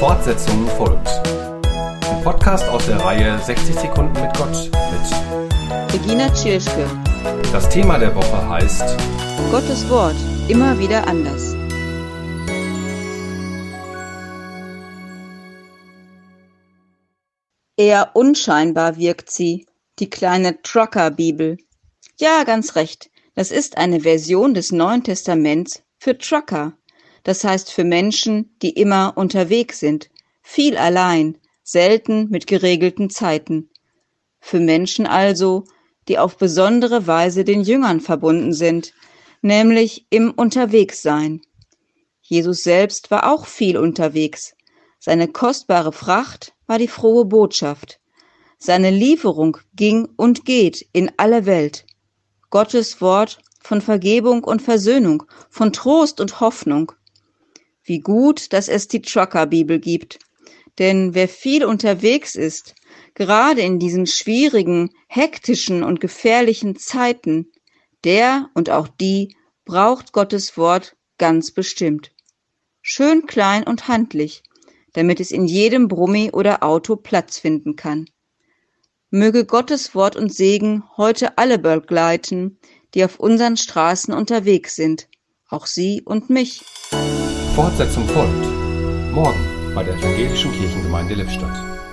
Fortsetzung folgt. Ein Podcast aus der Reihe 60 Sekunden mit Gott mit Regina Tschirschke. Das Thema der Woche heißt Gottes Wort. Immer wieder anders. Eher unscheinbar wirkt sie, die kleine Trucker-Bibel. Ja, ganz recht. Das ist eine Version des Neuen Testaments für Trucker. Das heißt für Menschen, die immer unterwegs sind, viel allein, selten mit geregelten Zeiten. Für Menschen also, die auf besondere Weise den Jüngern verbunden sind, nämlich im Unterwegssein. Jesus selbst war auch viel unterwegs. Seine kostbare Fracht war die frohe Botschaft. Seine Lieferung ging und geht in alle Welt. Gottes Wort von Vergebung und Versöhnung, von Trost und Hoffnung. Wie gut, dass es die Trucker-Bibel gibt. Denn wer viel unterwegs ist, gerade in diesen schwierigen, hektischen und gefährlichen Zeiten, der und auch die braucht Gottes Wort ganz bestimmt. Schön klein und handlich, damit es in jedem Brummi oder Auto Platz finden kann. Möge Gottes Wort und Segen heute alle begleiten, die auf unseren Straßen unterwegs sind, auch Sie und mich. Fortsetzung folgt. Morgen bei der Evangelischen Kirchengemeinde Lippstadt.